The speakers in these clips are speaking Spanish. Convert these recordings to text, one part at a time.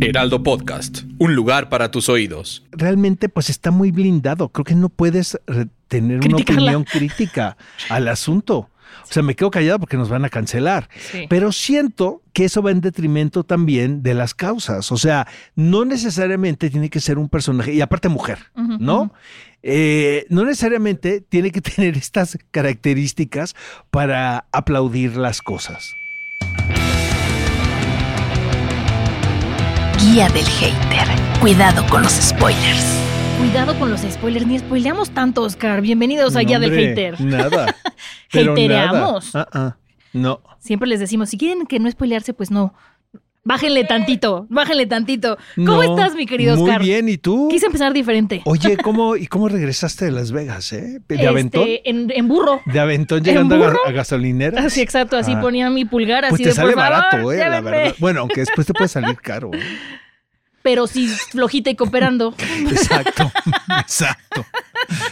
Heraldo Podcast, un lugar para tus oídos. Realmente pues está muy blindado. Creo que no puedes tener una Criticarla. opinión crítica al asunto. O sea, me quedo callado porque nos van a cancelar. Sí. Pero siento que eso va en detrimento también de las causas. O sea, no necesariamente tiene que ser un personaje, y aparte mujer, ¿no? Eh, no necesariamente tiene que tener estas características para aplaudir las cosas. Guía del hater. Cuidado con los spoilers. Cuidado con los spoilers, ni spoileamos tanto, Oscar. Bienvenidos a No, Guía del Hater. Nada. Hatereamos. nada. Ah, ah. No. Siempre les decimos, si quieren que no spoilearse, pues no. Bájenle tantito, bájenle tantito. ¿Cómo No. estás, mi querido Muy Oscar? bien, ¿y tú? Quise empezar diferente. Oye, ¿cómo, ¿y cómo regresaste de Las Vegas, eh? ¿De Este, aventón? En, en burro. ¿De aventón llegando a, a gasolineras? Así, exacto, así Ah. ponía mi pulgar así Pues te de, sale por favor, barato, eh, la verdad. Bueno, aunque después te puede salir caro. ¿eh? Pero sí, flojita y cooperando. Exacto, exacto.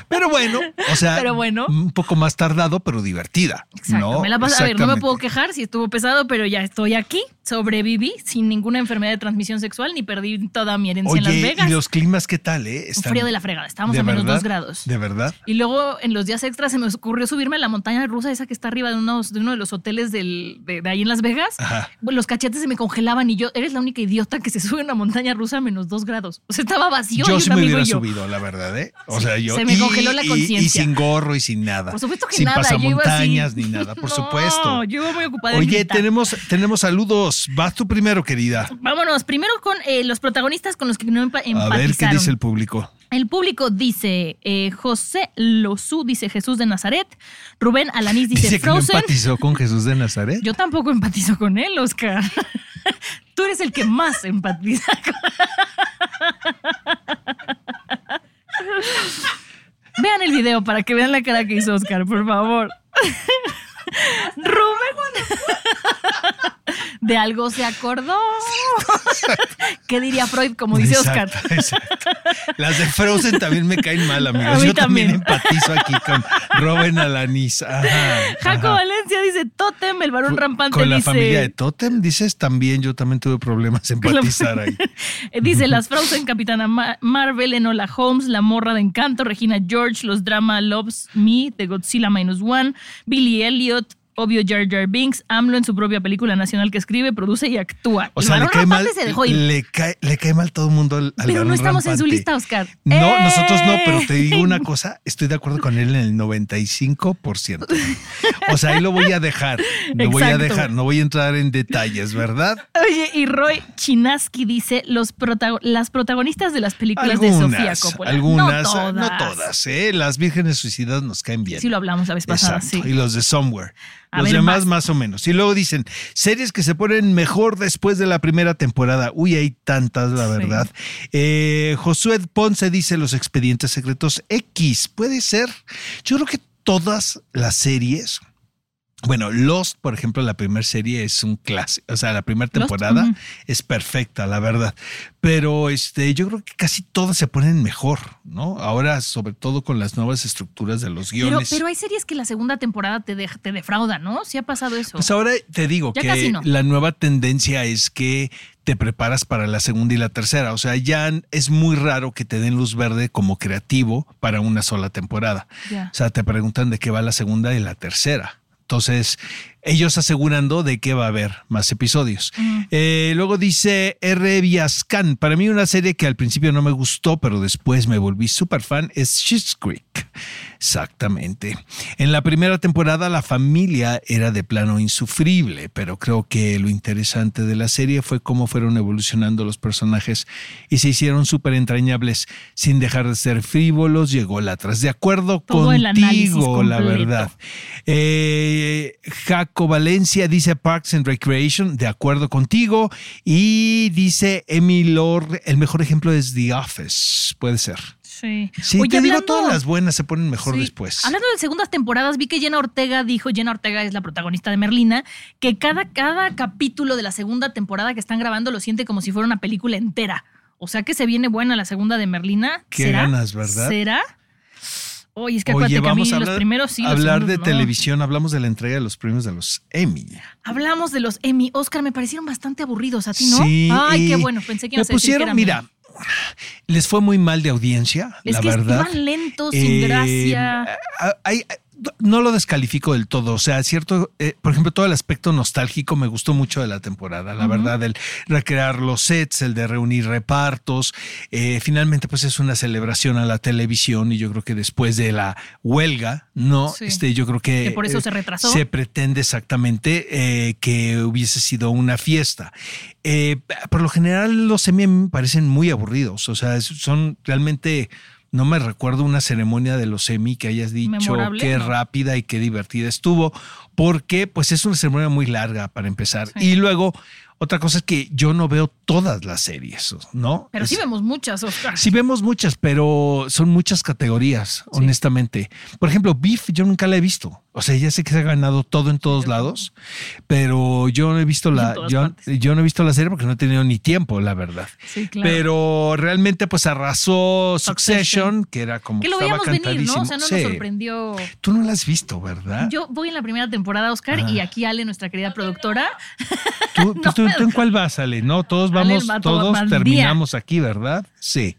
Pero bueno, o sea, Pero bueno. un poco más tardado, pero divertida. Exacto, ¿no? me la pasé. A ver, no me puedo quejar si estuvo pesado, pero ya estoy aquí. Sobreviví sin ninguna enfermedad de transmisión sexual ni perdí toda mi herencia en Las Vegas. ¿y los climas qué tal, eh? Están- frío de la fregada. Estábamos ¿De a menos verdad? dos grados. ¿De verdad? Y luego en los días extras se me ocurrió subirme a la montaña rusa, esa que está arriba de, unos, de uno de los hoteles del- de, de ahí en Las Vegas. Ajá. Los cachetes se me congelaban y yo, eres la única idiota que se sube a una montaña rusa a menos dos grados. O sea, estaba vacío. Yo y sí me amigo hubiera y yo. subido, la verdad, ¿eh? O Sí, sea, yo. se me congeló la y- conciencia. Y sin gorro y sin nada. Por supuesto que sin nada. así. pasamontañas ni nada, por No, supuesto. Yo iba muy ocupada. Oye, tenemos, tenemos saludos. Vas tú primero, querida. Vámonos, primero con eh, los protagonistas con los que no empa- A empatizaron. ver qué dice el público. El público dice eh, José Lozú, dice Jesús de Nazaret. Rubén Alanís dice, Dice que no Frozen. empatizó con Jesús de Nazaret. Yo tampoco empatizo con él, Oscar. Tú eres el que más empatiza. con- Vean el video para que vean la cara que hizo Oscar, por favor. Rubén. De algo se acordó. ¿Qué diría Freud, como dice Oscar? Las de Frozen también me caen mal, amigos. A mí Yo también. empatizo aquí con Robin Alanis. Ajá, Jaco ajá. Valencia dice Totem, el varón rampante Con la dice. familia de Totem, dices también, yo también tuve problemas empatizar ahí. Dice las Frozen, Capitana Ma- Marvel, Enola Holmes, La Morra de Encanto, Regina George, los Drama Loves Me de Godzilla Minus One, Billy Elliot, obvio Jar Jar Binks, AMLO en su propia película nacional que escribe, produce y actúa. O El sea, le cae mal. se dejó ir. Le cae, le cae mal todo el mundo al, al Pero no estamos en su lista, Oscar. No, ¡Eh! nosotros no, pero te digo una cosa, estoy de acuerdo con él en el 95%. O sea, ahí lo voy a dejar, lo voy a dejar, no voy a entrar en detalles, ¿verdad? Oye, y Roy Chinaski dice los protago- las protagonistas de las películas de Sofía Coppola. algunas, no todas. no todas, ¿eh? Las vírgenes suicidas nos caen bien. Sí lo hablamos la vez pasada, Exacto. sí. Y los de Somewhere. A los ver, demás más. más o menos. Y luego dicen, series que se ponen mejor después de la primera temporada. Uy, hay tantas, la Sí. verdad. Eh, Josué Ponce dice Los Expedientes Secretos X. Puede ser. Yo creo que todas las series... Bueno, Lost, por ejemplo, la primera serie es un clásico, o sea, la primera Lost, temporada es perfecta, la verdad. Pero este, yo creo que casi todas se ponen mejor, ¿no? Ahora, sobre todo con las nuevas estructuras de los guiones. pero hay series que la segunda temporada te, deja- te defrauda, ¿no? Sí ha pasado eso. Pues ahora te digo Ya que no. la nueva tendencia es que te preparas para la segunda y la tercera. O sea, ya es muy raro que te den luz verde como creativo para una sola temporada. O sea, te preguntan de qué va la segunda y la tercera. Entonces, ellos asegurando de que va a haber más episodios. Eh, luego dice R. Viascan. Para mí una serie que al principio no me gustó, pero después me volví súper fan es Schitt's Creek. Exactamente. En la primera temporada la familia era de plano insufrible, pero creo que lo interesante de la serie fue cómo fueron evolucionando los personajes y se hicieron súper entrañables sin dejar de ser frívolos. Llegó la tras de acuerdo Todo contigo, la verdad. Eh, Jaco Valencia dice Parks and Recreation, de acuerdo contigo. Y dice Emily Lord, el mejor ejemplo es The Office, puede ser. Sí. Sí, Oye, te digo, todas las buenas se ponen mejor Sí. después. Hablando de segundas temporadas, vi que Jenna Ortega dijo, Jenna Ortega es la protagonista de Merlina, que cada, cada capítulo de la segunda temporada que están grabando lo siente como si fuera una película entera. O sea que se viene buena la segunda de Merlina. Qué ¿Será? ganas, ¿verdad? ¿Será? Oye, es que Oye, acuérdate que a mí vamos a los hablar, primeros sí, los hablar segundos de no. televisión, hablamos de la entrega de los premios de los Emmy. Hablamos de los Emmy. Oscar, me parecieron bastante aburridos. ¿A ti no? Sí, Ay, qué bueno. Pensé que me decir que pusieron, eran mira, les fue muy mal de audiencia, Es la que verdad. iban lentos, sin Eh, gracia. ah, hay- no lo descalifico del todo. O sea, cierto, eh, por ejemplo, todo el aspecto nostálgico me gustó mucho de la temporada. La verdad, el recrear los sets, el de reunir repartos. eh, finalmente, pues es una celebración a la televisión y yo creo que después de la huelga, ¿no? Sí. Este, yo creo que. Que por eso eh, se retrasó. Se pretende exactamente que hubiese sido una fiesta. Por lo general, los me parecen muy aburridos. O sea, son realmente. No me recuerdo una ceremonia de los Emmy que hayas dicho qué ¿no? rápida y qué divertida estuvo, porque pues es una ceremonia muy larga para empezar. Sí. Y luego, otra cosa es que yo no veo todas las series, ¿no? Pero sí vemos muchas, Oscar. Sí vemos muchas, pero son muchas categorías, honestamente. Por ejemplo, Beef yo nunca la he visto. O sea, ya sé que se ha ganado todo en todos lados, pero yo no he visto la yo, yo no he visto la serie porque no he tenido ni tiempo, la verdad. Sí, claro. Pero realmente pues arrasó Succession, Succession. que era como que lo veíamos venir. ¿no? O sea, no Sí. nos sorprendió. Tú no la has visto, ¿verdad? Yo voy en la primera temporada, Oscar, Ah. y aquí Ale, nuestra querida productora. ¿Tú, pues, tú- tú en cuál vas, Ale? No, todos vamos, va todo- todos día. terminamos aquí, ¿verdad? Sí.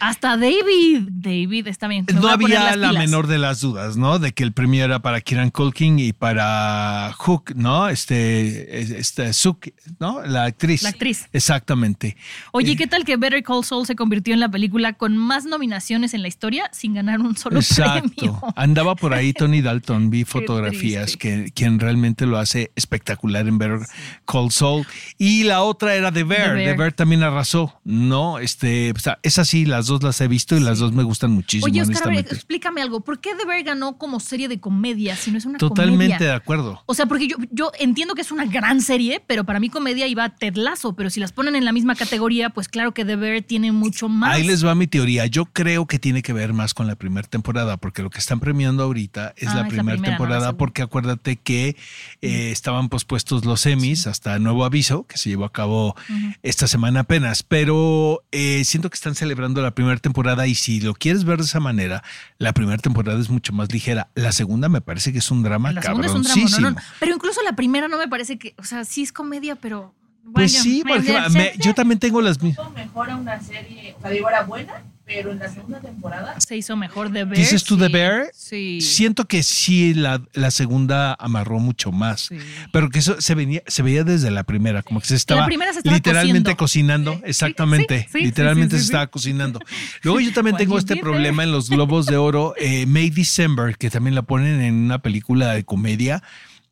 Hasta David. David está bien. me No había la menor de las dudas, ¿no? De que el premio era para Kieran Culkin y para Hook, ¿no? Este, este Suk, ¿no? La actriz. La actriz. Exactamente. Oye, Eh, ¿qué tal que Better Call Saul se convirtió en la película con más nominaciones en la historia sin ganar un solo Exacto. premio? Andaba por ahí Tony Dalton, vi fotografías que quien realmente lo hace espectacular en Better Call Saul. Y la otra era The Bear. The The Bear. Bear, también arrasó, ¿no? Este, o sea, es así, las dos las he visto y las dos me gustan muchísimo, Oye, Oscar, a explícame algo. ¿Por qué The Bear ganó como serie de comedia si no es una Totalmente comedia? de acuerdo. O sea, porque yo, yo entiendo que es una gran serie, pero para mí comedia iba Ted Lasso, pero si las ponen en la misma categoría, pues claro que The Bear tiene mucho más. Ahí les va mi teoría. Yo creo que tiene que ver más con la primera temporada, porque lo que están premiando ahorita es Ah, la es la primera no temporada, porque acuérdate que eh, estaban pospuestos los Emmys hasta nuevo aviso, que se llevó a cabo esta semana apenas. Pero eh, siento que están celebrando la primera temporada y si lo quieres ver de esa manera, la primera temporada es mucho más ligera. La segunda me parece que es un drama La segunda es un drama, no, cabroncísimo. no, no. Pero incluso la primera no me parece que, o sea, sí es comedia, pero. Pues bueno, sí, por me- yo también tengo las mismas. mejor a una serie, o sea, digo, era buena, pero en la segunda temporada se hizo mejor The Bear. ¿Dices tú The sí, Bear? Sí. Siento que sí, la, la segunda amarró mucho más. Sí. Pero que eso se, venía, se veía desde la primera, como que se estaba, primera se estaba literalmente cociendo. cocinando. Exactamente, sí, sí, literalmente sí, sí, se sí. estaba cocinando. Luego yo también tengo este problema en los Globos de Oro, eh, May December, que también la ponen en una película de comedia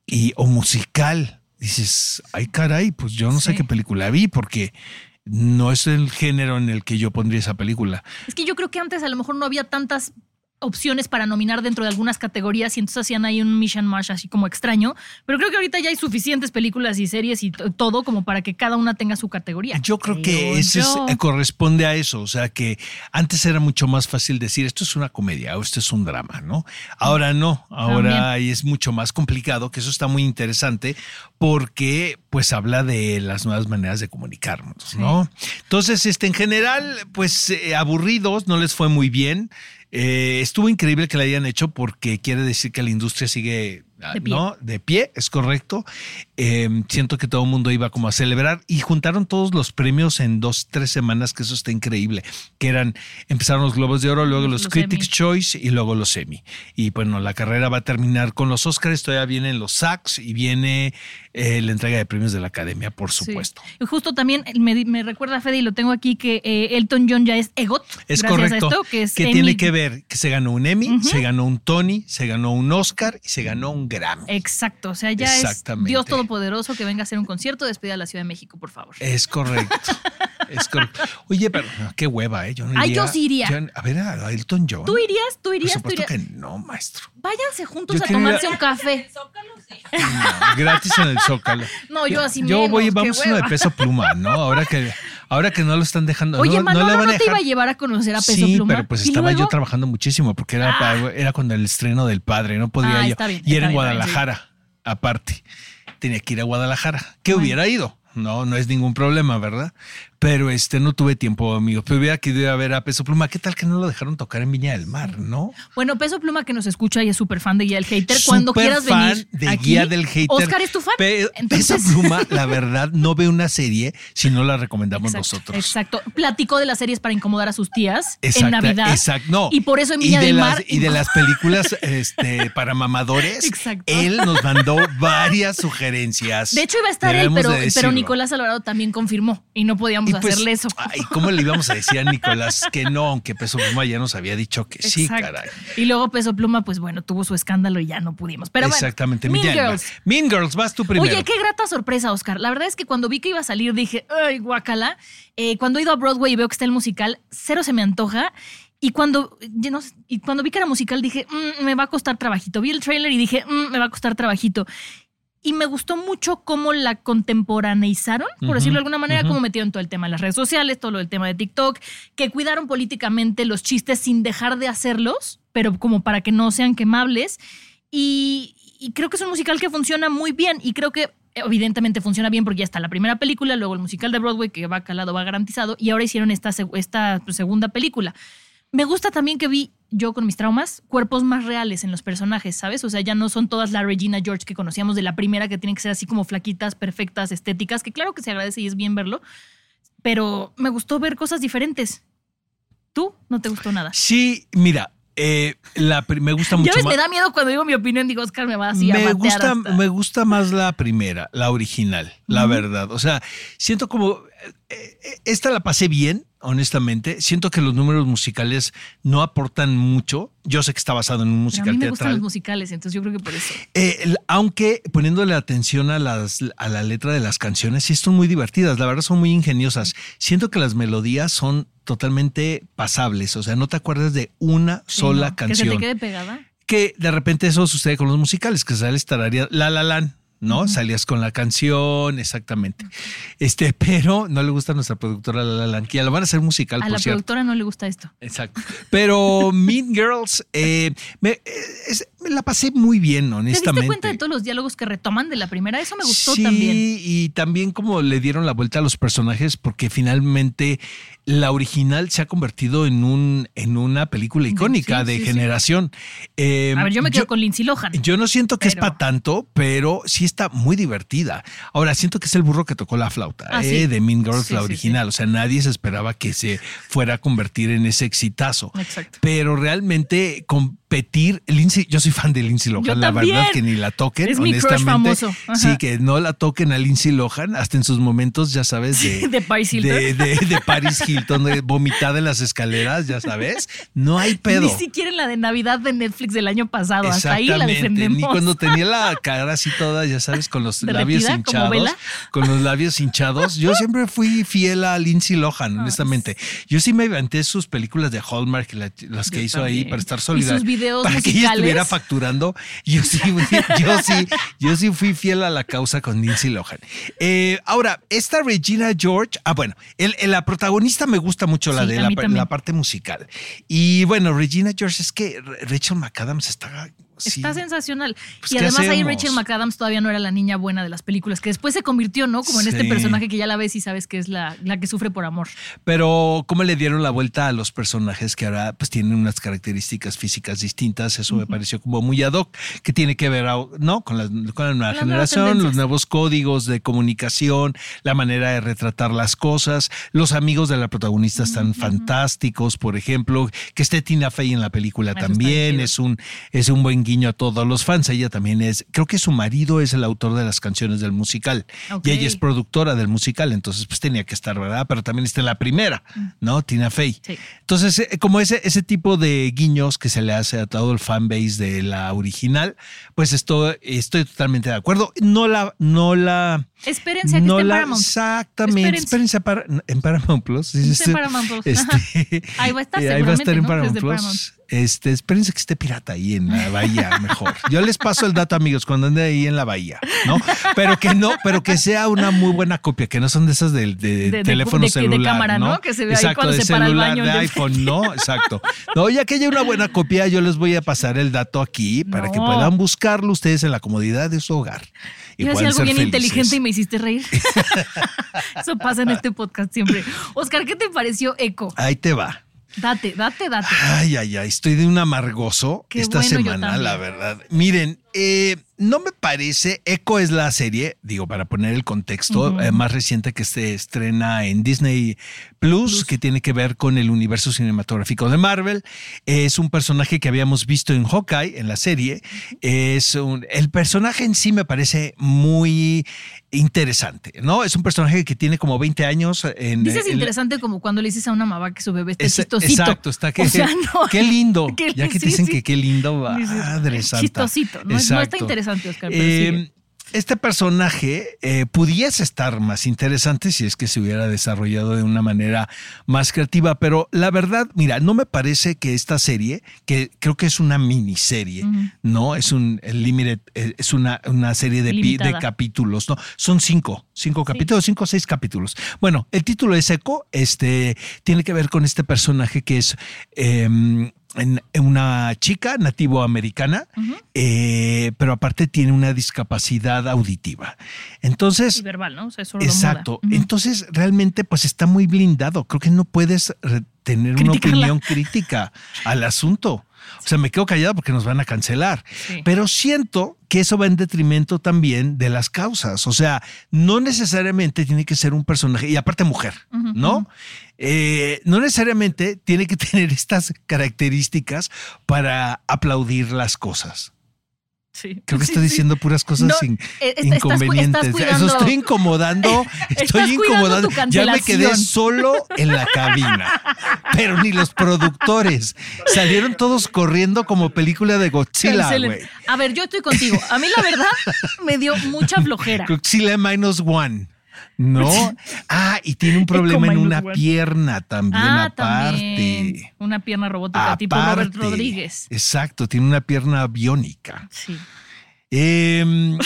y, o musical. Dices, ay caray, pues yo no sé qué película vi porque no es el género en el que yo pondría esa película. Es que yo creo que antes a lo mejor no había tantas opciones para nominar dentro de algunas categorías y entonces hacían ahí un mission mash así como extraño, pero creo que ahorita ya hay suficientes películas y series y todo como para que cada una tenga su categoría. Yo creo Creo que ese es- yo. eh, corresponde a eso. O sea que antes era mucho más fácil decir esto es una comedia o esto es un drama, ¿no? Ahora no. Ahora es mucho más complicado, que eso está muy interesante porque pues habla de las nuevas maneras de comunicarnos, ¿no? Entonces, este, en general, pues eh, aburridos, no les fue muy bien. Eh, estuvo increíble que la hayan hecho porque quiere decir que la industria sigue De pie. ¿no? De pie, es correcto. Eh, siento que todo el mundo iba como a celebrar y juntaron todos los premios en dos, tres semanas, que eso está increíble. Que eran, empezaron los Globos de Oro, luego los, Los Critics. Choice y luego los Emmy. Y bueno, la carrera va a terminar con los Oscars, todavía vienen los SACs y viene eh, la entrega de premios de la Academia, por Sí. supuesto. Y justo también me, me recuerda Fede y lo tengo aquí que eh, Elton John ya es EGOT. Es correcto. Esto, que es tiene que ver que se ganó un Emmy, se ganó un Tony, se ganó un Oscar y se ganó un Grammy. Exacto, o sea, ya es. Dios Todopoderoso que venga a hacer un concierto de despedida a la Ciudad de México, por favor. Es correcto. es correcto. Oye, pero no, qué hueva, ¿eh? Yo no Ay, yo sí iría. yo- a ver, a Elton John. ¿Tú irías? ¿Tú Por irías? ¿Tú supuesto irías? que no, maestro. Váyanse juntos Yo a ir a- tomarse un café. Zócalo, sí. No, gratis en el Zócalo. No, yo así Yo menos, voy, vamos a uno de peso pluma, ¿no? Ahora que, ahora que no lo están dejando. Oye, no, no le no, van a te iba a llevar a conocer a Peso sí, Pluma. pero pues ¿Y estaba yo trabajando muchísimo porque era, Ah. era cuando el estreno del padre, no podía Ah, yo. bien, y era en bien, está bien, Guadalajara, aparte. Tenía que ir a Guadalajara. ¿Qué Bueno. hubiera ido? No, no es ningún problema, ¿verdad? Pero este no tuve tiempo, amigo. Pero hubiera querido ir a ver a Peso Pluma. ¿Qué tal que no lo dejaron tocar en Viña del Mar, no? Bueno, Peso Pluma que nos escucha y es súper fan de Guía del Hater. Cuando quieras fan venir de aquí, Guía del Hater. Oscar es tu fan. Pe- Entonces- Peso Pluma, la verdad, no ve una serie si no la recomendamos Exacto, nosotros. Exacto. Platicó de las series para incomodar a sus tías en Exacta- Navidad. Exacto. No. Y por eso en Viña de del las, Mar. Y de las películas este, para mamadores, Exacto. él nos mandó varias sugerencias. De hecho, iba a estar él, pero, pero. Nicolás Alvarado también confirmó y no podíamos Y pues, hacerle eso. Ay, ¿cómo le íbamos a decir a Nicolás que no? Aunque Peso Pluma ya nos había dicho que sí, Exacto. caray. Y luego Peso Pluma, pues bueno, tuvo su escándalo y ya no pudimos. Pero bueno, Exactamente. Mean Mean Girls. Mean Girls, vas tú primero. Oye, qué grata sorpresa, Oscar. La verdad es que cuando vi que iba a salir dije, ay, guacala. Eh, cuando he ido a Broadway y veo que está el musical, cero se me antoja. Y cuando, no y cuando vi que era musical dije, "Mm, me va a costar trabajito. Vi el trailer y dije, "Mm, me va a costar trabajito. Y me gustó mucho cómo la contemporaneizaron, por decirlo de alguna manera, ujú. cómo metieron todo el tema de las redes sociales, todo lo del tema de TikTok, que cuidaron políticamente los chistes sin dejar de hacerlos, pero como para que no sean quemables. Y, y creo que es un musical que funciona muy bien y creo que evidentemente funciona bien porque ya está la primera película, luego el musical de Broadway que va calado, va garantizado y ahora hicieron esta, esta segunda película. Me gusta también que vi yo con mis traumas cuerpos más reales en los personajes, ¿sabes? O sea, ya no son todas la Regina George que conocíamos de la primera que tienen que ser así como flaquitas, perfectas, estéticas, que claro que se agradece y es bien verlo, pero me gustó ver cosas diferentes. ¿Tú? No te gustó nada. Sí, mira, eh, la, me gusta mucho Ya ves, más. me da miedo cuando digo mi opinión, digo, Oscar me va así a me batear gusta, hasta- me gusta más la primera, la original, la verdad. O sea, siento como eh, eh, esta la pasé bien, honestamente. Siento que los números musicales no aportan mucho. Yo sé que está basado en un Pero a musical mí me gustan los musicales, entonces yo creo que por eso. Eh, el- aunque poniéndole atención a, las, a la letra de las canciones, sí están muy divertidas, la verdad son muy ingeniosas. Siento que las melodías son totalmente pasables, o sea, no te acuerdas de una Sí, sola no, canción. Que se te quede pegada. que de repente eso sucede con los musicales, que sales tararía La La Land, ¿no? Salías con la canción, exactamente. Este, pero no le gusta a nuestra productora La La ya lo van a hacer musical, A por la cierto. productora no le gusta esto. Exacto. Pero Mean Girls, eh, me, eh, es- la pasé muy bien, ¿Te honestamente. diste cuenta de todos los diálogos que retoman de la primera? Eso me gustó sí, también. y también como le dieron la vuelta a los personajes, porque finalmente la original se ha convertido en un en una película Sí, icónica sí, de sí, sí. generación. Eh, A ver, yo me quedo con Lindsay Lohan. yo no siento que es para tanto, pero sí está muy divertida. Ahora, siento que es el burro que tocó la flauta Ah, eh, sí. de Mean Girls, Sí, la sí, original. O sea, nadie se esperaba que se fuera a convertir en ese exitazo. Exacto. Pero realmente competir, Lindsay, yo soy fan de Lindsay Lohan, Yo la también. verdad que ni la toquen, Es mi crush honestamente. famoso. Ajá. Sí, que no la toquen a Lindsay Lohan, hasta en sus momentos, ya sabes, de, de Paris Hilton. de, de- de Paris Hilton, de vomitada en las escaleras, ya sabes. No hay pedo. Ni siquiera en la de Navidad de Netflix del año pasado. Hasta ahí la defendemos. Ni cuando tenía la cara así toda, ya sabes, con los ¿Derretida, labios como hinchados. Con los labios hinchados. Yo siempre fui fiel a Lindsay Ah, Lohan, honestamente. Yo sí me inventé sus películas de Hallmark, la- las que Yo hizo ahí para estar solidaria. Videos para que ella estuviera facturando. Yo sí, yo sí, yo sí fui fiel a la causa con Lindsay Lohan. Eh, ahora, esta Regina George, ah, bueno, el- el- la protagonista me gusta mucho la Sí, de la parte musical. Y bueno, Regina George, es que Rachel McAdams está sí. Está sensacional. Pues, y ¿qué además ahí? Rachel McAdams todavía no era la niña buena de las películas, que después se convirtió, ¿no? Como en este personaje que ya la ves y sabes que es la, la que sufre por amor. Pero cómo le dieron la vuelta a los personajes que ahora pues tienen unas características físicas distintas, eso me pareció como muy ad hoc, que tiene que ver, ¿no? Con la, con la nueva Las generación, los nuevos códigos de comunicación, la manera de retratar las cosas, los amigos de la protagonista están fantásticos, por ejemplo, que esté Tina Fey en la película Eso también, es un, es un buen guiño a todos los fans, ella también es, creo que su marido es el autor de las canciones del musical y ella es productora del musical, entonces pues tenía que estar, ¿verdad? Pero también está en la primera, ¿no? Tina Fey. Sí. Entonces, eh, como ese, ese tipo de guiños que se le hace a todo el fanbase de la original, pues estoy, estoy totalmente de acuerdo. No la, no la, Espérense a que no esté en Paramount. exactamente, Espérense. para- en Paramount Plus. en. Paramount Plus, Este, Ahí va a estar ahí va a estar en. Paramount Plus. Paramount. Este, espérense que esté pirata ahí en la bahía, mejor. Yo les paso el dato, amigos, cuando ande ahí en la bahía, ¿no? Pero que no, pero que sea una muy buena copia, que no son de esas de, de de- teléfono de- de celular, cámara, ¿no? Que se ve ahí Exacto, cuando de se para el celular, baño, de yo- iPhone, ¿no? Exacto. No, ya que haya una buena copia, yo les voy a pasar el dato aquí para que puedan buscarlo ustedes en la comodidad de su hogar. Y Iba a puedan decir algo bien felices. inteligente y me hiciste reír. Eso pasa en este podcast siempre. Oscar, ¿qué te pareció Eco? Ahí te va. Date, date, date. Ay, ay, ay, estoy de un amargoso Qué esta bueno, semana, la verdad. Miren, eh, no me parece, Echo es la serie, digo, para poner el contexto, eh, más reciente que se estrena en Disney Plus, que tiene que ver con el universo cinematográfico de Marvel. Es un personaje que habíamos visto en Hawkeye, en la serie. Es un- el personaje en sí me parece muy interesante, ¿no? Es un personaje que tiene como 20 años. En, Dices en- interesante como cuando le dices a una mamá que su bebé está es- chistosito. Exacto, está que. O sea, no. Qué lindo. Qué ya que sí, dicen sí. que qué lindo, madre santa. Chistosito. No, no está interesante, Oscar, pero Eh. Este personaje eh, pudiese estar más interesante si es que se hubiera desarrollado de una manera más creativa, pero la verdad, mira, no me parece que esta serie, que creo que es una miniserie, no es un limited, eh, es una, una serie de, de capítulos, no, son cinco, cinco capítulos, cinco o seis capítulos. Bueno, el título es Eco, este tiene que ver con este personaje que es em, en- una chica nativo americana, eh, pero aparte tiene una discapacidad auditiva. Entonces, Y verbal, ¿no? O sea, exacto. Entonces, realmente, pues está muy blindado. Creo que no puedes re- tener una opinión crítica al asunto. O sea, me quedo callado porque nos van a cancelar. Sí. Pero siento que eso va en detrimento también de las causas. O sea, no necesariamente tiene que ser un personaje, y aparte mujer, ¿no? Eh, no necesariamente tiene que tener estas características para aplaudir las cosas. Sí. Creo que estoy sí. diciendo puras cosas No, sin- eh, estás inconvenientes. estás cuidando- Eso estoy incomodando, estoy incomodando. Ya me quedé solo en la cabina. Pero ni los productores salieron todos corriendo como película de Godzilla, güey. A ver, yo estoy contigo. A mí la verdad me dio mucha flojera. Godzilla minus one. No. Ah, y tiene un problema en una pierna también, Ah, aparte. también. Una pierna robótica tipo Robert Aparte. Rodríguez. Exacto, tiene una pierna biónica. Sí. Em,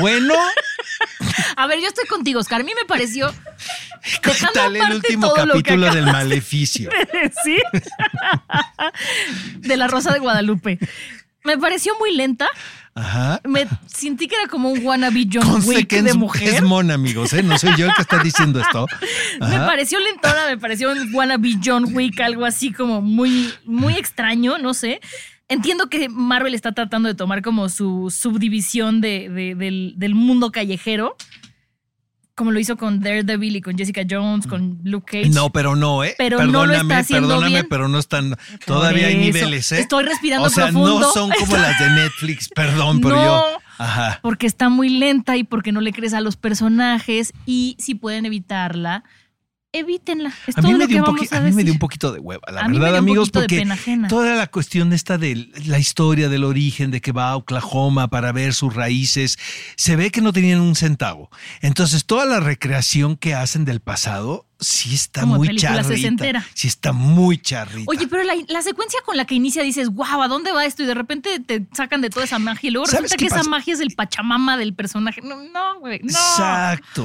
bueno, A ver, yo estoy contigo, Oscar. A mí me pareció. ¿qué Dejando tal el aparte último todo lo que capítulo del maleficio? sí. De la Rosa de Guadalupe. Me pareció muy lenta. Ajá. Me sentí que era como un wannabe John Conste Wick que de es, mujer. es mona, amigos, ¿eh? No soy yo el que está diciendo esto. Me pareció lentona, me pareció un wannabe John Wick, algo así como muy, muy extraño, no sé. Entiendo que Marvel está tratando de tomar como su subdivisión de, de- del, del mundo callejero, como lo hizo con Daredevil y con Jessica Jones, con Luke Cage. No, pero no, ¿eh? Pero no lo está haciendo perdóname, bien. pero no están. Todavía hay niveles, ¿eh? Estoy respirando O sea, profundo. no son como las de Netflix, perdón, pero No. yo. Ajá. Porque está muy lenta y porque no le crees a los personajes y si pueden evitarla, evítenla. Es A mí, me dio un vamos poqui- a a mí me decir. dio un poquito de hueva, la A verdad, amigos, porque toda la cuestión de esta de la historia del origen, de que va a Oklahoma para ver sus raíces, se ve que no tenían un centavo. Entonces, toda la recreación que hacen del pasado, sí está Como muy charrita. Sí está muy charrita. Oye, pero la, la secuencia con la que inicia dices, wow, ¿a dónde va esto? Y de repente te sacan de toda esa magia y luego ¿Sabes resulta que esa magia es el pachamama del personaje. No, no, güey, no. Exacto.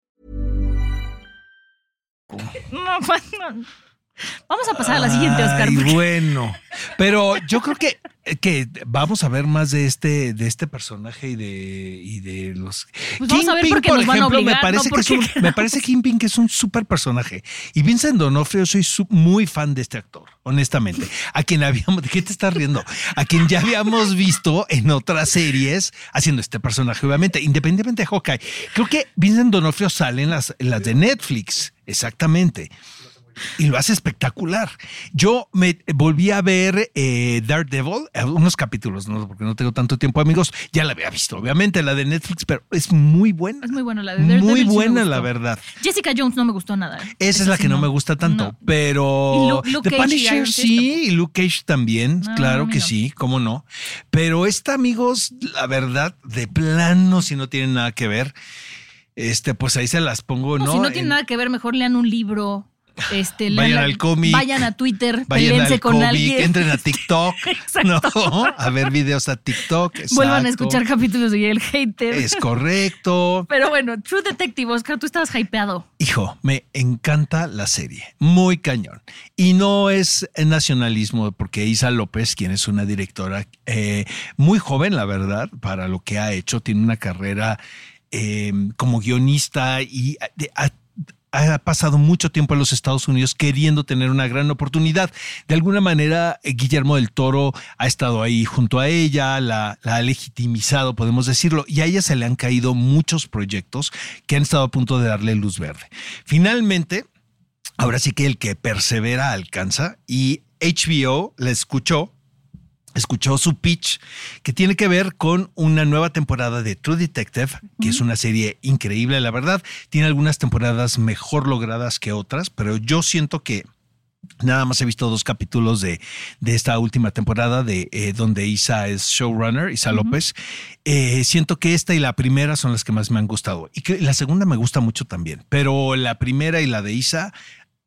No, no. Vamos a pasar a la siguiente, Oscar. Ay, porque- bueno. Pero yo creo que, que vamos a ver más de este, de este personaje y de, y de los. Pues vamos a ver porque por nos van a ejemplo, obligar, me parece no que es un, porque me parece Kingpin que es un súper personaje. Y Vincent Donofrio, soy su- muy fan de este actor, honestamente. A quien habíamos, ¿de qué te estás riendo? A quien ya habíamos visto en otras series haciendo este personaje, obviamente, independientemente de Hawkeye. Creo que Vincent Donofrio sale en las, en las de Netflix, exactamente. Y lo hace espectacular. Yo me volví a ver eh, Daredevil, eh, unos capítulos, ¿no? porque no tengo tanto tiempo, amigos. Ya la había visto, obviamente, la de Netflix, pero es muy buena. Es muy buena la de Daredevil, Muy buena, la verdad. Jessica Jones no me gustó nada. ¿eh? Esa es la sí que no, me gusta tanto, No. pero Y Lu- Luke The Cage Punisher sí, y Luke Cage también, No, claro que sí, cómo no. Pero esta, amigos, la verdad, de plano, si no tienen nada que ver, este, pues ahí se las pongo, No, ¿no? si no tiene En- nada que ver, mejor lean un libro. Este, lean Vayan la- al cómic. Vayan a Twitter, Vayan al con cómic, alguien. entren a TikTok, ¿no? A ver videos a TikTok. Vuelvan a escuchar capítulos de El Hater. Es correcto. Pero bueno, True Detective, Oscar, tú estabas hypeado. Hijo, me encanta la serie, muy cañón. Y no es nacionalismo, porque Isa López, quien es una directora eh, muy joven, la verdad, para lo que ha hecho, tiene una carrera eh, como guionista y ha pasado mucho tiempo en los Estados Unidos queriendo tener una gran oportunidad. De alguna manera, eh, Guillermo del Toro ha estado ahí junto a ella, la, la ha legitimizado, podemos decirlo, y a ella se le han caído muchos proyectos que han estado a punto de darle luz verde. Finalmente, ahora sí que el que persevera alcanza y HBO la escuchó escuchó su pitch que tiene que ver con una nueva temporada de True Detective, que es una serie increíble, la verdad. Tiene algunas temporadas mejor logradas que otras, pero yo siento que Nada más he visto dos capítulos de, de esta última temporada de eh, donde Isa es showrunner, Isa López. Eh, siento que esta y la primera son las que más me han gustado. Y que la segunda me gusta mucho también. Pero la primera y la de Isa,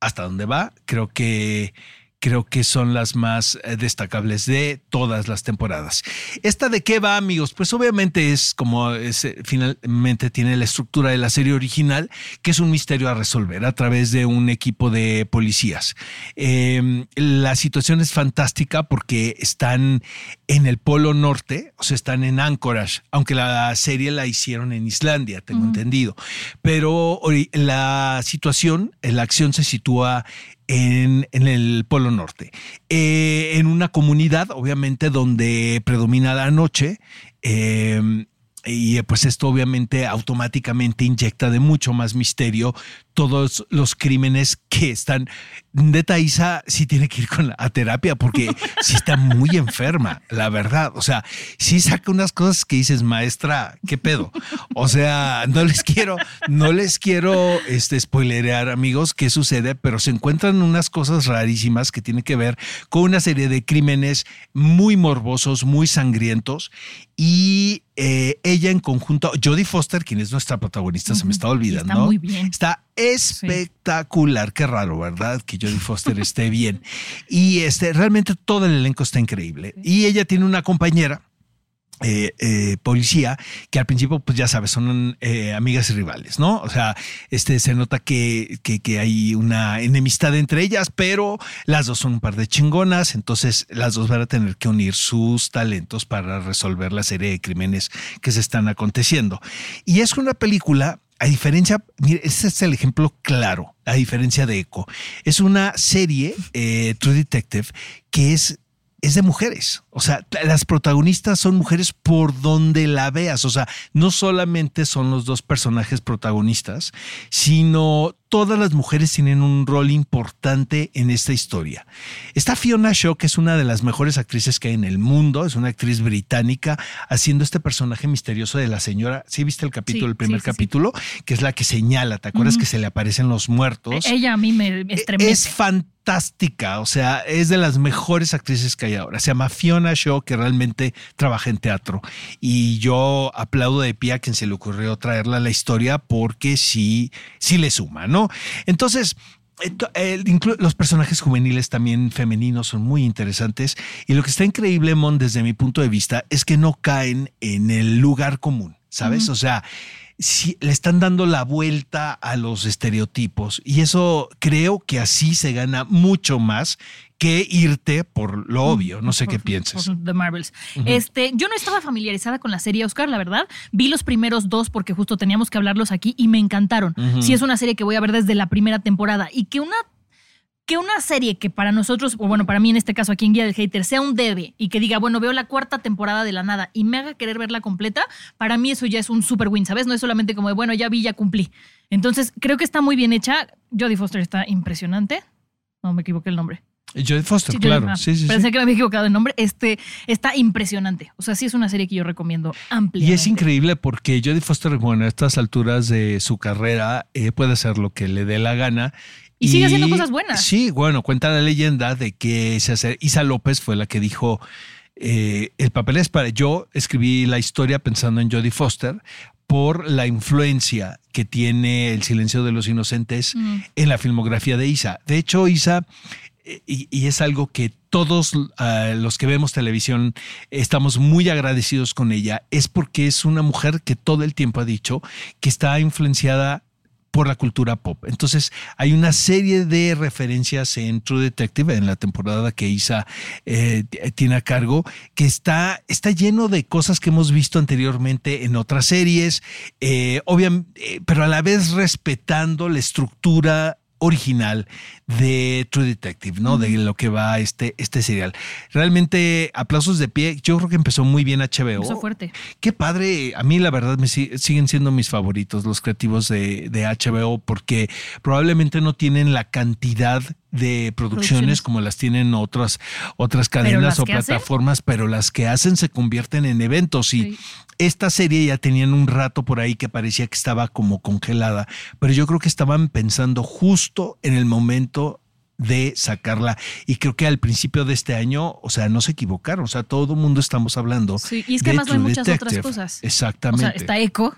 hasta donde va, creo que creo que son las más eh, destacables de todas las temporadas. ¿Esta de qué va, amigos? Pues obviamente es como es, finalmente tiene la estructura de la serie original, que es un misterio a resolver a través de un equipo de policías. Eh, la situación es fantástica porque están en el Polo Norte, o sea, están en Anchorage, aunque la serie la hicieron en Islandia, tengo entendido. Pero la situación, la acción se sitúa en, el Polo Norte, eh, en una comunidad, obviamente, donde predomina la noche. eh, y pues esto obviamente automáticamente inyecta de mucho más misterio todos los crímenes que están. Neta Isa sí tiene que ir con la, a terapia porque sí está muy enferma, la verdad. O sea, sí saca unas cosas que dices, maestra, ¿qué pedo? O sea, no les quiero, no les quiero este, spoilerear, amigos, qué sucede, pero se encuentran unas cosas rarísimas que tienen que ver con una serie de crímenes muy morbosos, muy sangrientos y eh, ella en conjunto, Jodie Foster, quien es nuestra protagonista, se me está olvidando. Está muy bien. Está espectacular. Qué raro, ¿verdad? Que Jodie Foster esté bien. Y este, realmente todo el elenco está increíble. Y ella tiene una compañera. eh, eh, policía que al principio pues ya sabes son eh, amigas y rivales no o sea este se nota que, que, que hay una enemistad entre ellas pero las dos son un par de chingonas entonces las dos van a tener que unir sus talentos para resolver la serie de crímenes que se están aconteciendo y es una película a diferencia, mire, este es el ejemplo claro, a diferencia de Echo. Es una serie, eh, True Detective, que es es de mujeres. O sea, las protagonistas son mujeres por donde la veas. O sea, no solamente son los dos personajes protagonistas, sino todas las mujeres tienen un rol importante en esta historia. Está Fiona Shaw, que es una de las mejores actrices que hay en el mundo, es una actriz británica, haciendo este personaje misterioso de la señora. ¿Sí viste el capítulo, Sí, el primer sí, sí, sí. capítulo? Que es la que señala, ¿te acuerdas que se le aparecen los muertos? Ella a mí me Es estremece. fantástica, o sea, es de las mejores actrices que hay ahora. Se llama Fiona Shaw, que realmente trabaja en teatro. Y yo aplaudo de pie a quien se le ocurrió traerla a la historia porque sí, sí le suma, ¿no? Entonces, los personajes juveniles también femeninos son muy interesantes y lo que está increíble, Mon, desde mi punto de vista, es que no caen en el lugar común, ¿sabes? O sea, si le están dando la vuelta a los estereotipos y eso creo que así se gana mucho más que irte por lo obvio. No sé qué Por- pienses. por The Marvels. Este, yo no estaba familiarizada con la serie Oscar, la verdad. Vi los primeros dos porque justo teníamos que hablarlos aquí y me encantaron. Ujú. Sí es una serie que voy a ver desde la primera temporada y que una que una serie que para nosotros, o bueno, para mí en este caso aquí en Guía del Hater, sea un debe y que diga, bueno, veo la cuarta temporada de la nada y me haga querer verla completa, para mí eso ya es un super win, ¿sabes? No es solamente como de, bueno, ya vi, ya cumplí. Entonces, creo que está muy bien hecha. Jodie Foster está impresionante. No me equivoqué el nombre. Jodie Foster, Sí, claro. sí, sí. Pensé que me había equivocado el nombre. Este está impresionante. O sea, sí es una serie que yo recomiendo Y ampliamente. es increíble porque Jodie Foster, bueno, a estas alturas de su carrera, eh, puede hacer lo que le dé la gana. Y sigue haciendo cosas buenas. Sí, bueno, cuenta la leyenda de que se hace, Isa López fue la que dijo, eh, el papel es para, yo escribí la historia pensando en Jodie Foster por la influencia que tiene El silencio de los inocentes Mm. en la filmografía de Isa. De hecho, Isa, y, y es algo que todos ah, los que vemos televisión estamos muy agradecidos con ella, es porque es una mujer que todo el tiempo ha dicho que está influenciada por la cultura pop. Entonces, hay una serie de referencias en True Detective, en la temporada que Isa eh, tiene a cargo, que está, está lleno de cosas que hemos visto anteriormente en otras series, eh, pero a la vez respetando la estructura original de True Detective, ¿no? De lo que va este, este serial. Realmente, aplausos de pie. Yo creo que empezó muy bien HBO. Empezó fuerte. Qué padre. A mí, la verdad, me si- siguen siendo mis favoritos los creativos de, de HBO porque probablemente no tienen la cantidad de producciones, Producciones. como las tienen otras, otras cadenas o hacen. plataformas, pero las que hacen se convierten en eventos. Y Sí. esta serie ya tenían un rato por ahí que parecía que estaba como congelada, pero yo creo que estaban pensando justo en el momento de sacarla y creo que al principio de este año, o sea, no se equivocaron, o sea, todo el mundo estamos hablando. Sí, y es que de además hay muchas otras cosas. O Exactamente. sea, está Echo.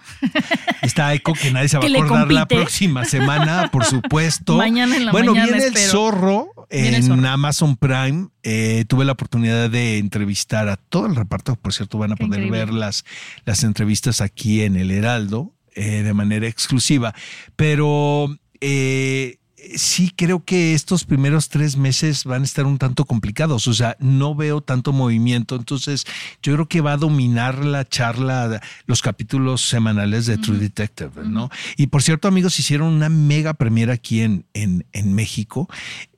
Está Eco que nadie se va a acordar la próxima semana, por supuesto. Mañana en la bueno, mañana, viene el zorro en Zorro. Amazon Prime. Eh, tuve la oportunidad de entrevistar a todo el reparto. Por cierto, van a Qué poder increíble. ver las, las entrevistas aquí en el Heraldo eh, de manera exclusiva. Pero eh, sí creo que estos primeros tres meses van a estar un tanto complicados. O sea, no veo tanto movimiento. Entonces, yo creo que va a dominar la charla, los capítulos semanales de True Detective, ¿no? Y por cierto, amigos, hicieron una mega premiera aquí en, en, en México.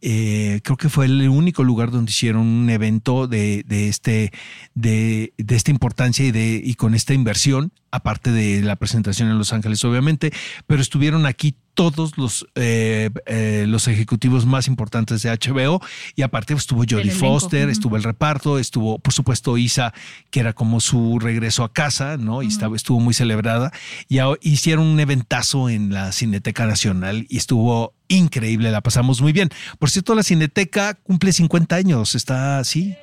Eh, creo que fue el único lugar donde hicieron un evento de, de este, de, de esta importancia y, de, y con esta inversión, aparte de la presentación en Los Ángeles, obviamente, pero estuvieron aquí todos los, eh, eh, los ejecutivos más importantes de HBO y aparte estuvo Jodie Foster, estuvo el reparto, estuvo por supuesto Isa, que era como su regreso a casa, ¿no? Y estaba, estuvo muy celebrada y a- hicieron un eventazo en la Cineteca Nacional y estuvo increíble, la pasamos muy bien. Por cierto, la Cineteca cumple 50 años, está así.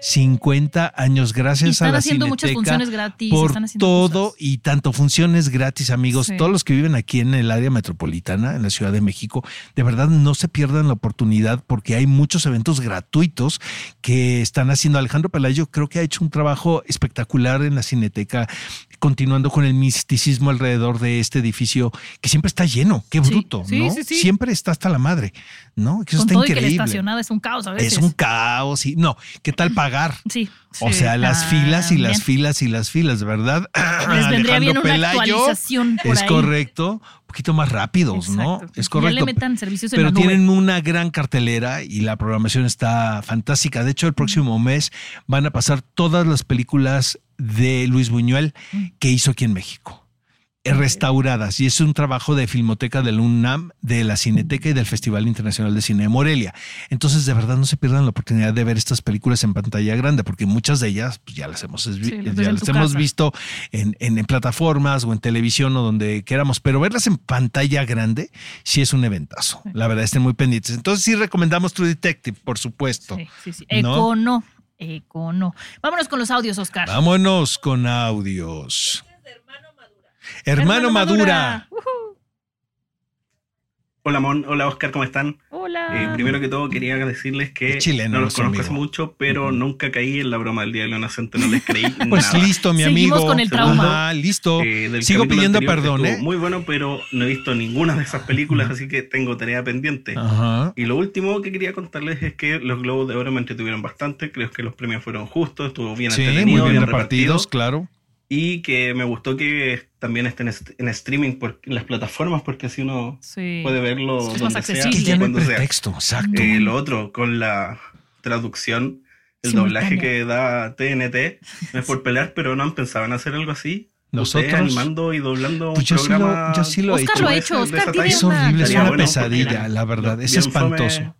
50 años, Y gracias están a la haciendo muchas Cineteca funciones gratis. por están haciendo todo cosas. y tanto funciones gratis, amigos. Sí. Todos los que viven aquí en el área metropolitana, en la Ciudad de México, de verdad no se pierdan la oportunidad porque hay muchos eventos gratuitos que están haciendo. Alejandro Pelayo creo que ha hecho un trabajo espectacular en la Cineteca, continuando con el misticismo alrededor de este edificio que siempre está lleno. Qué bruto, sí, ¿no? sí. Siempre está hasta la madre, ¿no? Que eso Con está todo y que la increíble. estacionada es un caos a veces. Es un caos y no, ¿qué tal pagar. Sí. O sea, las filas y las filas y las filas, ¿verdad? Les vendría bien Alejandro una Pelayo, actualización por Es ahí. correcto. Un poquito más rápidos, ¿no? Es Ya correcto. le metan servicios en Pero la nube. tienen una gran cartelera y la programación está fantástica. De hecho, el próximo mes van a pasar todas las películas de Luis Buñuel que hizo aquí en México. Eh, Restauradas. Y es un trabajo de Filmoteca del UNAM, de la Cineteca y del Festival Internacional de Cine de Morelia. Entonces, de verdad, no se pierdan la oportunidad de ver estas películas en pantalla grande, porque muchas de ellas pues, ya las hemos, Sí, ya las hemos casa. visto en, en- en plataformas o en televisión o donde queramos, pero verlas en pantalla grande sí es un eventazo. La verdad, estén muy pendientes. Entonces sí recomendamos True Detective, por supuesto. Sí, sí, sí. ¿No? Eco no. Eco no. Vámonos con los audios, Oscar. Vámonos con audios. Hermano Madura. Hola Mon, hola Oscar, ¿cómo están? Hola. Eh, primero que todo quería decirles que chileno no los conozco hace mucho, pero nunca caí en la broma del Día del Inocente, no les creí Pues nada. listo, mi Seguimos amigo. con el trauma. Ajá, listo. Eh, Sigo pidiendo perdón, ¿eh? Muy bueno, pero no he visto ninguna de esas películas, así que tengo tarea pendiente. Ajá. Y lo último que quería contarles es que los Globos de Oro me entretuvieron bastante, creo que los premios fueron justos, estuvo bien Sí, entretenido, muy bien repartido, repartidos, claro. Y que me gustó que también estén en, en streaming por, en las plataformas, porque así uno Sí. puede verlo Es más donde sea, ya no hay cuando sea. pretexto, exacto. Eh, lo otro, con la traducción, el doblaje que da TNT, no es por pelear, pero no han pensado en hacer algo así. Ustedes Nosotros. animando y doblando Pues un yo sí lo- programa. yo sí lo he Oscar hecho. lo ha de hecho. Oscar tiene. Es horrible, es una bueno, pesadilla, la verdad. Es espantoso.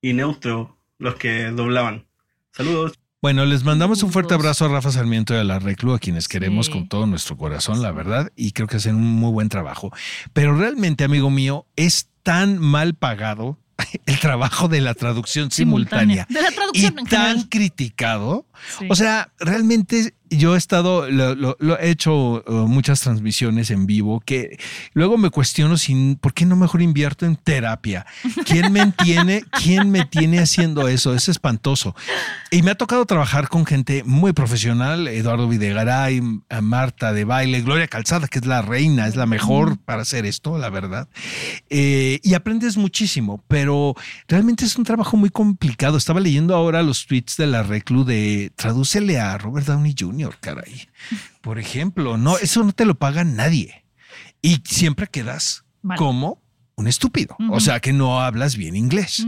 Y neutro los que doblaban. Saludos. Bueno, les mandamos un fuerte abrazo a Rafa Sarmiento y a la Reclu, a quienes queremos Sí. con todo nuestro corazón, la verdad, y creo que hacen un muy buen trabajo. Pero realmente, amigo mío, es tan mal pagado el trabajo de la traducción simultánea, De la y traducción en tan general. criticado. Sí. O sea, realmente yo he estado, lo, lo- lo he hecho uh, muchas transmisiones en vivo que luego me cuestiono sin, ¿por qué no mejor invierto en terapia? ¿Quién me entiende? ¿Quién me tiene haciendo eso? Es espantoso. Y me ha tocado trabajar con gente muy profesional, Eduardo Videgaray, Marta de Baile, Gloria Calzada, que es la reina, es la mejor para hacer esto, la verdad. Eh, y aprendes muchísimo, pero realmente es un trabajo muy complicado. Estaba leyendo ahora los tweets de la Reclu de tradúcele a Robert Downey Jr., caray. Por ejemplo, no, eso no te lo paga nadie. Y siempre quedas Mal. como un estúpido. O sea que no hablas bien inglés.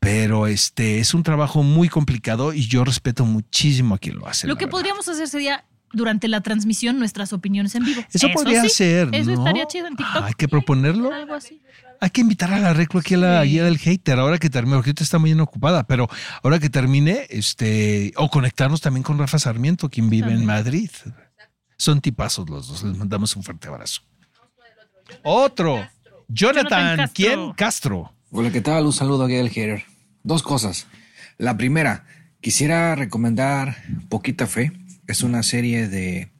Pero este es un trabajo muy complicado y yo respeto muchísimo a quien lo hace. Lo que verdad. podríamos hacer sería durante la transmisión nuestras opiniones en vivo. Eso, podría sí, ser. Eso ¿no? estaría chido en TikTok. Hay que proponerlo. Algo así. Hay que invitar a la Reclu aquí a la Sí. guía del hater, ahora que termine, porque ahorita está muy bien ocupada, pero ahora que termine, este, o conectarnos también con Rafa Sarmiento, quien vive en. Madrid. Son tipazos los dos, les mandamos un fuerte abrazo. Otro, Jonathan, Jonathan Castro. ¿quién? Castro. Hola, ¿qué tal? Un saludo a Gail Hater. Dos cosas. La primera, quisiera recomendar Poquita Fe. Es una serie de,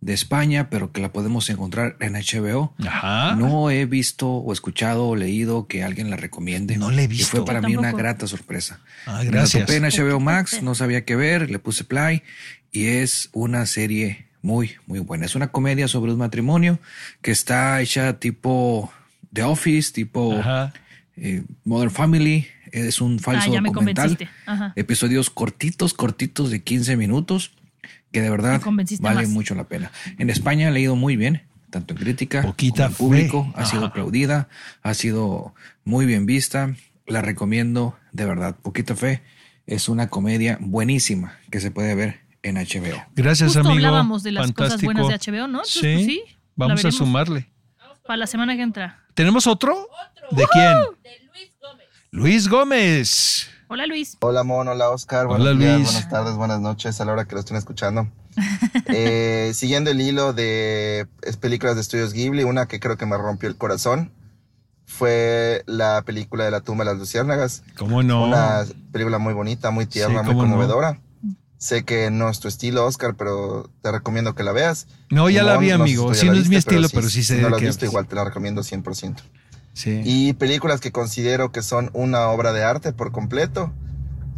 de España, pero que la podemos encontrar en HBO. Ajá. No he visto o escuchado o leído que alguien la recomiende. No la he Y visto. fue para Yo mí una grata sorpresa. Ah, Me la gracias. topé en HBO Max, no sabía qué ver, le puse play y es una serie muy, muy buena. Es una comedia sobre un matrimonio que está hecha tipo The Office, tipo Ajá. eh, Modern Family. Es un falso ah, ya me documental. Ajá. Episodios cortitos, cortitos de 15 minutos que de verdad vale más. mucho la pena. En España ha leído muy bien, tanto en crítica Poquita como en público. fe. Ha sido Ajá. aplaudida, ha sido muy bien vista. La recomiendo de verdad. Poquita Fe es una comedia buenísima que se puede ver en HBO. Gracias, Justo amigo. hablábamos de las Fantástico. cosas buenas de HBO, ¿no? Sí, pues sí, vamos a sumarle. Para la semana que entra. ¿Tenemos otro? ¿De quién? Luis Gómez. Hola, Luis. Hola, Mon, hola, Oscar. Hola, Buenos días, Luis. buenas tardes, buenas noches a la hora que lo estén escuchando. Eh, siguiendo el hilo de es, películas de estudios Ghibli, una que creo que me rompió el corazón fue la película de la tumba de las luciérnagas. ¿Cómo no? Una película muy bonita, muy tierna, Sí, muy no. conmovedora. Sé que no es tu estilo, Oscar, pero te recomiendo que la veas. No, ya la vi, no sé amigo. si tú Sí, no es mi estilo, pero sí sé Si no de la has visto, igual te la recomiendo 100%. Sí. Y películas que considero que son una obra de arte por completo.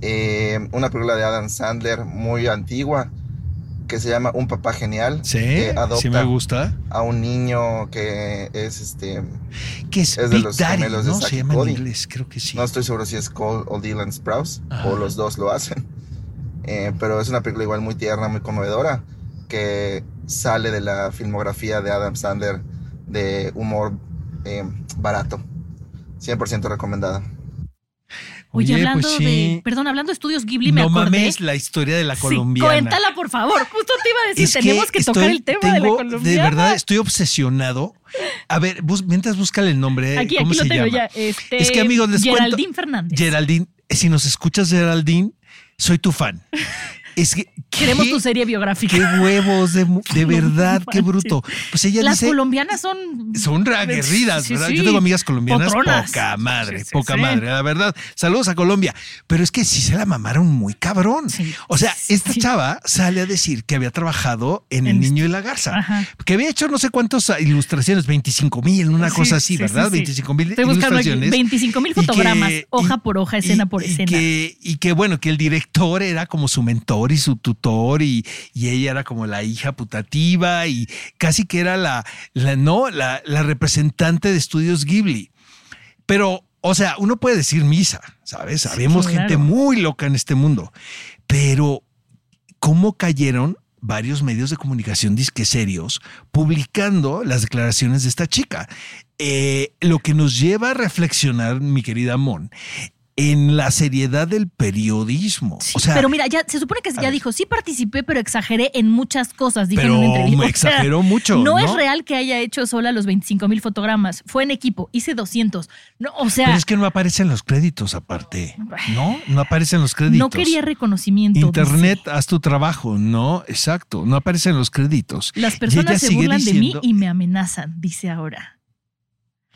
Eh, una película de Adam Sandler muy antigua que se llama Un papá genial. Sí, que adopta sí me gusta. a un niño que es este. Que es, Es de los Daddy, gemelos de ¿no? Zack Se llama en inglés, creo que sí. No estoy seguro si es Cole o Dylan Sprouse Ajá. o los dos lo hacen. Eh, pero es una película igual muy tierna, muy conmovedora, que sale de la filmografía de Adam Sandler de humor eh, barato. 100% recomendada. Oye, Oye, hablando pues sí. de. Perdón, hablando de estudios Ghibli, me no acordé. mames la historia de la Sí, colombiana. cuéntala, por favor. Justo te iba a decir, Es tenemos que, tocar el tema de la colombiana. De verdad, estoy obsesionado. A ver, bus- mientras búscale el nombre. Aquí, ¿Cómo aquí se lo tengo llama? ya. Este, Es que, amigos, les cuento- Geraldine Fernández. Geraldine, si nos escuchas, Geraldine, soy tu fan. Es que. Queremos ¿qué- tu serie biográfica. Qué huevos, de, de No verdad, qué bruto. Pues ella Las dice. colombianas son. Son aguerridas, Sí, ¿verdad? sí. Yo tengo amigas colombianas, Potronas. poca madre, Sí, poca madre, la verdad. Saludos a Colombia. Pero es que sí se la mamaron muy cabrón. O sea, esta chava sale a decir que había trabajado en El Niño y la Garza, Ajá. que había hecho no sé cuántas ilustraciones, 25 mil, una cosa así, sí, ¿verdad? sí, sí. 25 mil ilustraciones. 25 mil que- fotogramas, hoja por hoja, escena por y escena. Que, y que bueno, que el director era como su mentor y su tutor y, y ella era como la hija putativa y casi que era la, la no, la, la representante de estudios Ghibli. Pero, o sea, uno puede decir misa, ¿sabes? Sabemos claro. gente muy loca en este mundo, pero ¿cómo cayeron? varios medios de comunicación disque serios publicando las declaraciones de esta chica. Eh, lo que nos lleva a reflexionar, mi querida Mon, en la seriedad del periodismo. o sea, pero mira, ya se supone que ya dijo, sí participé, pero exageré en muchas cosas, dijo Pero en una entrevista. me O sea, exageró mucho, No, ¿no? es real que haya hecho sola los 25 mil fotogramas. Fue en equipo, hice 200. No, o sea, pero es que no aparecen los créditos aparte, ¿no? No aparecen los créditos. no quería reconocimiento. Internet, haz tu trabajo, ¿no? Exacto, no aparecen los créditos. Las personas se burlan de mí y me amenazan, dice ahora.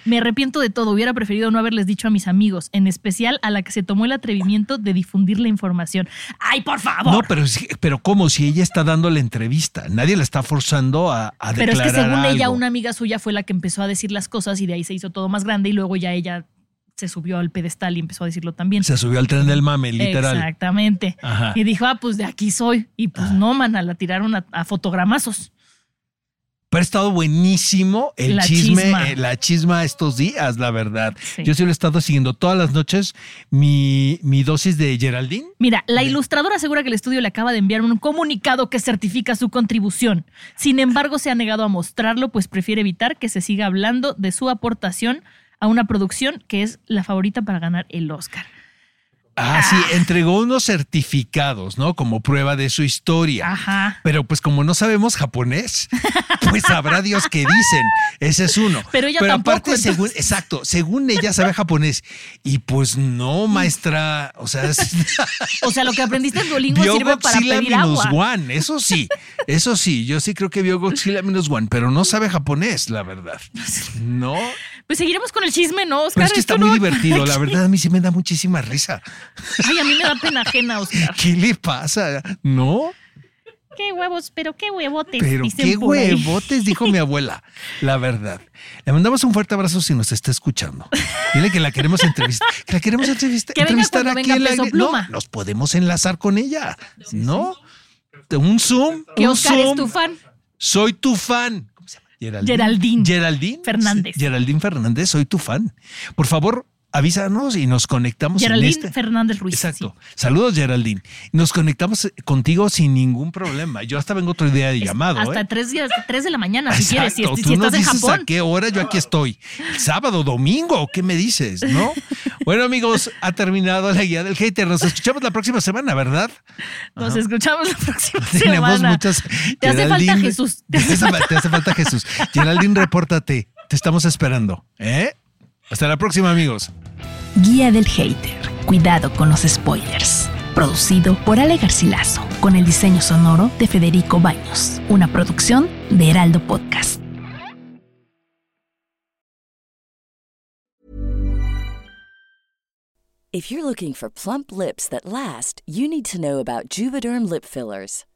Me arrepiento de todo. Hubiera preferido no haberles dicho a mis amigos, en especial a la que se tomó el atrevimiento de difundir la información. ¡Ay, por favor! No, pero, pero ¿cómo? Si ella está dando la entrevista, nadie la está forzando a, a Pero es declarar que según ella, una amiga suya fue la que empezó a decir las cosas y de ahí se hizo todo más grande y luego ya ella se subió al pedestal y empezó a decirlo también. Se subió al tren del mame, literal. Exactamente. Ajá. Y dijo, ah, pues de aquí soy. Y pues no, mana, la tiraron a, a fotogramazos. Pero ha estado buenísimo el La chisme, chisma. eh, la chisma estos días, la verdad. Sí. Yo sí lo he estado siguiendo todas las noches. Mi, mi dosis de Geraldine. Mira, la ilustradora asegura que el estudio le acaba de enviar un comunicado que certifica su contribución. Sin embargo, se ha negado a mostrarlo, pues prefiere evitar que se siga hablando de su aportación a una producción que es la favorita para ganar el Oscar. Ah, sí, entregó unos certificados, ¿no? Como prueba de su historia. Ajá. Pero pues como no sabemos japonés, pues sabrá Dios qué dicen. Ese es uno. Pero ella aparte, tampoco, según, entonces. exacto, según ella sabe japonés. Y pues no, maestra, o sea, es, O sea, lo que aprendiste en Duolingo vio sirve para Godzilla pedir minus agua. one, eso sí, eso sí, yo sí creo que vio Godzilla minus one, pero no sabe japonés, la verdad. No, Pues seguiremos con el chisme, ¿no, Oscar? pero es que está muy no- divertido, la verdad a mí sí me da muchísima risa. Ay, a mí me da pena ajena, Oscar. ¿Qué le pasa? ¿No? Qué huevos, pero qué huevotes. Pero qué huevotes, dijo mi abuela. La verdad. Le mandamos un fuerte abrazo si nos está escuchando. Dile que la queremos entrevistar. Que la queremos entrevistar, Que entrevistar aquí en la- Pluma. No, nos podemos enlazar con ella. ¿No? Un Zoom. Que Oscar es tu fan. Soy tu fan. ¿Cómo se llama? Geraldine. Geraldine. Geraldine. Fernández. Geraldine Fernández, soy tu fan. Por favor, avísanos y nos conectamos en Geraldine este. Fernández Ruiz. Exacto. Saludos, Geraldine. Nos conectamos contigo sin ningún problema. Yo hasta vengo otro día de llamado. Hasta ¿eh? tres, días, tres de la mañana, si quieres. Si, Exacto. si Tú nos estás en dices Japón. a qué hora yo aquí estoy. Sábado, domingo, ¿qué me dices? ¿No? Bueno, amigos, ha terminado la guía del hater. Nos escuchamos la próxima semana, ¿verdad? Nos escuchamos la próxima Tenemos semana. muchas. Te hace falta Jesús. Te hace, te hace falta Jesús. Geraldine, repórtate. Te estamos esperando. ¿eh? Hasta la próxima, amigos. Guía del Hater. Cuidado con los spoilers. Producido por Ale Garcilaso, con el diseño sonoro de Federico Baños. Una producción de Heraldo Podcast. If you're looking for plump lips that last, you need to know about Juvederm lip fillers.